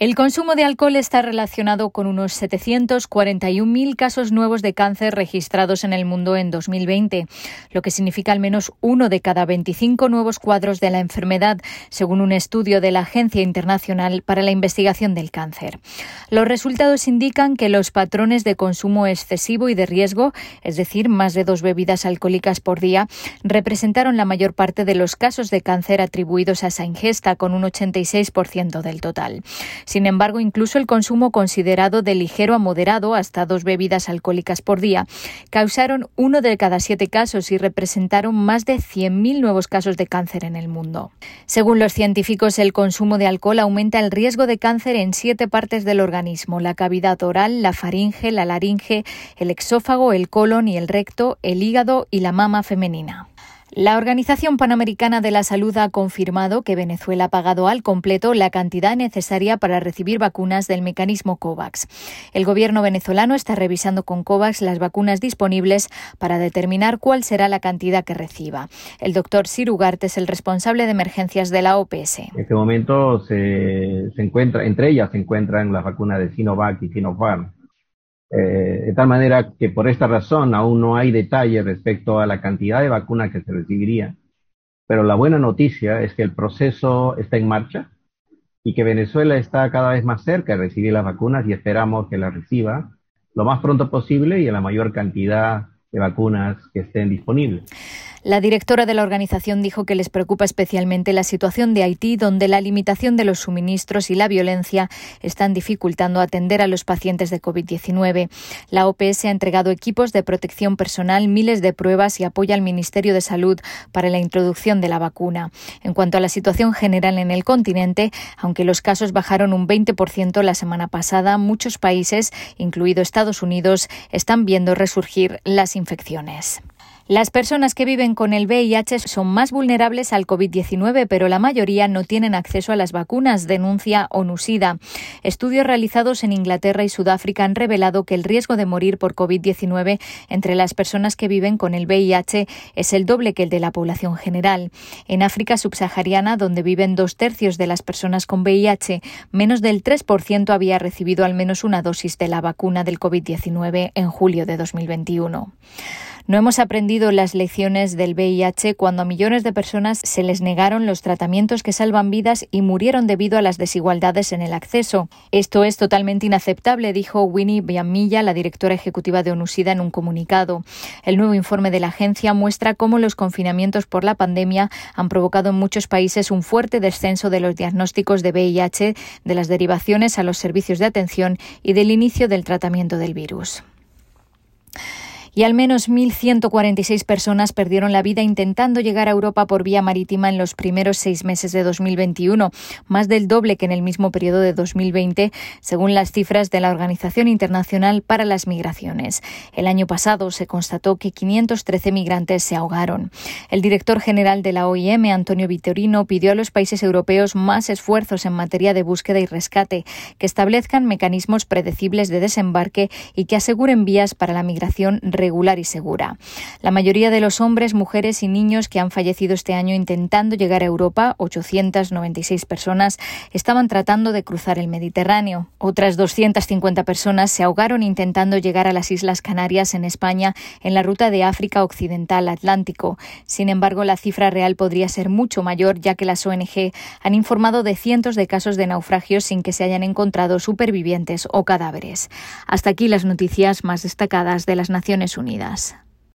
El consumo de alcohol está relacionado con unos 741.000 casos nuevos de cáncer registrados en el mundo en 2020, lo que significa al menos uno de cada 25 nuevos cuadros de la enfermedad, según un estudio de la Agencia Internacional para la Investigación del Cáncer. Los resultados indican que los patrones de consumo excesivo y de riesgo, es decir, más de dos bebidas alcohólicas por día, representaron la mayor parte de los casos de cáncer atribuidos a esa ingesta, con un 86% del total. Sin embargo, incluso el consumo considerado de ligero a moderado, hasta dos bebidas alcohólicas por día, causaron uno de cada siete casos y representaron más de 100.000 nuevos casos de cáncer en el mundo. Según los científicos, el consumo de alcohol aumenta el riesgo de cáncer en siete partes del organismo, la cavidad oral, la faringe, la laringe, el exófago, el colon y el recto, el hígado y la mama femenina. La Organización Panamericana de la Salud ha confirmado que Venezuela ha pagado al completo la cantidad necesaria para recibir vacunas del mecanismo COVAX. El gobierno venezolano está revisando con COVAX las vacunas disponibles para determinar cuál será la cantidad que reciba. El doctor Sirugarte es el responsable de emergencias de la OPS. En este momento se, entre ellas se encuentran las vacunas de Sinovac y Sinopharm. Eh, de tal manera que por esta razón aún no hay detalle respecto a la cantidad de vacunas que se recibiría. Pero la buena noticia es que el proceso está en marcha y que Venezuela está cada vez más cerca de recibir las vacunas y esperamos que las reciba lo más pronto posible y en la mayor cantidad de vacunas que estén disponibles. La directora de la organización dijo que les preocupa especialmente la situación de Haití, donde la limitación de los suministros y la violencia están dificultando atender a los pacientes de COVID-19. La OPS ha entregado equipos de protección personal, miles de pruebas y apoya al Ministerio de Salud para la introducción de la vacuna. En cuanto a la situación general en el continente, aunque los casos bajaron un 20% la semana pasada, muchos países, incluido Estados Unidos, están viendo resurgir las infecciones. Las personas que viven con el VIH son más vulnerables al COVID-19, pero la mayoría no tienen acceso a las vacunas, denuncia ONUSIDA. Estudios realizados en Inglaterra y Sudáfrica han revelado que el riesgo de morir por COVID-19 entre las personas que viven con el VIH es el doble que el de la población general. En África subsahariana, donde viven dos tercios de las personas con VIH, menos del 3% había recibido al menos una dosis de la vacuna del COVID-19 en julio de 2021. No hemos aprendido las lecciones del VIH cuando a millones de personas se les negaron los tratamientos que salvan vidas y murieron debido a las desigualdades en el acceso. Esto es totalmente inaceptable, dijo Winnie Biamilla, la directora ejecutiva de ONUSIDA, en un comunicado. El nuevo informe de la agencia muestra cómo los confinamientos por la pandemia han provocado en muchos países un fuerte descenso de los diagnósticos de VIH, de las derivaciones a los servicios de atención y del inicio del tratamiento del virus y al menos 1.146 personas perdieron la vida intentando llegar a Europa por vía marítima en los primeros seis meses de 2021, más del doble que en el mismo periodo de 2020, según las cifras de la Organización Internacional para las Migraciones. El año pasado se constató que 513 migrantes se ahogaron. El director general de la OIM, Antonio Vitorino, pidió a los países europeos más esfuerzos en materia de búsqueda y rescate, que establezcan mecanismos predecibles de desembarque y que aseguren vías para la migración regular y segura. La mayoría de los hombres, mujeres y niños que han fallecido este año intentando llegar a Europa, 896 personas, estaban tratando de cruzar el Mediterráneo. Otras 250 personas se ahogaron intentando llegar a las Islas Canarias en España en la ruta de África Occidental Atlántico. Sin embargo, la cifra real podría ser mucho mayor, ya que las ONG han informado de cientos de casos de naufragios sin que se hayan encontrado supervivientes o cadáveres. Hasta aquí las noticias más destacadas de las Unidas.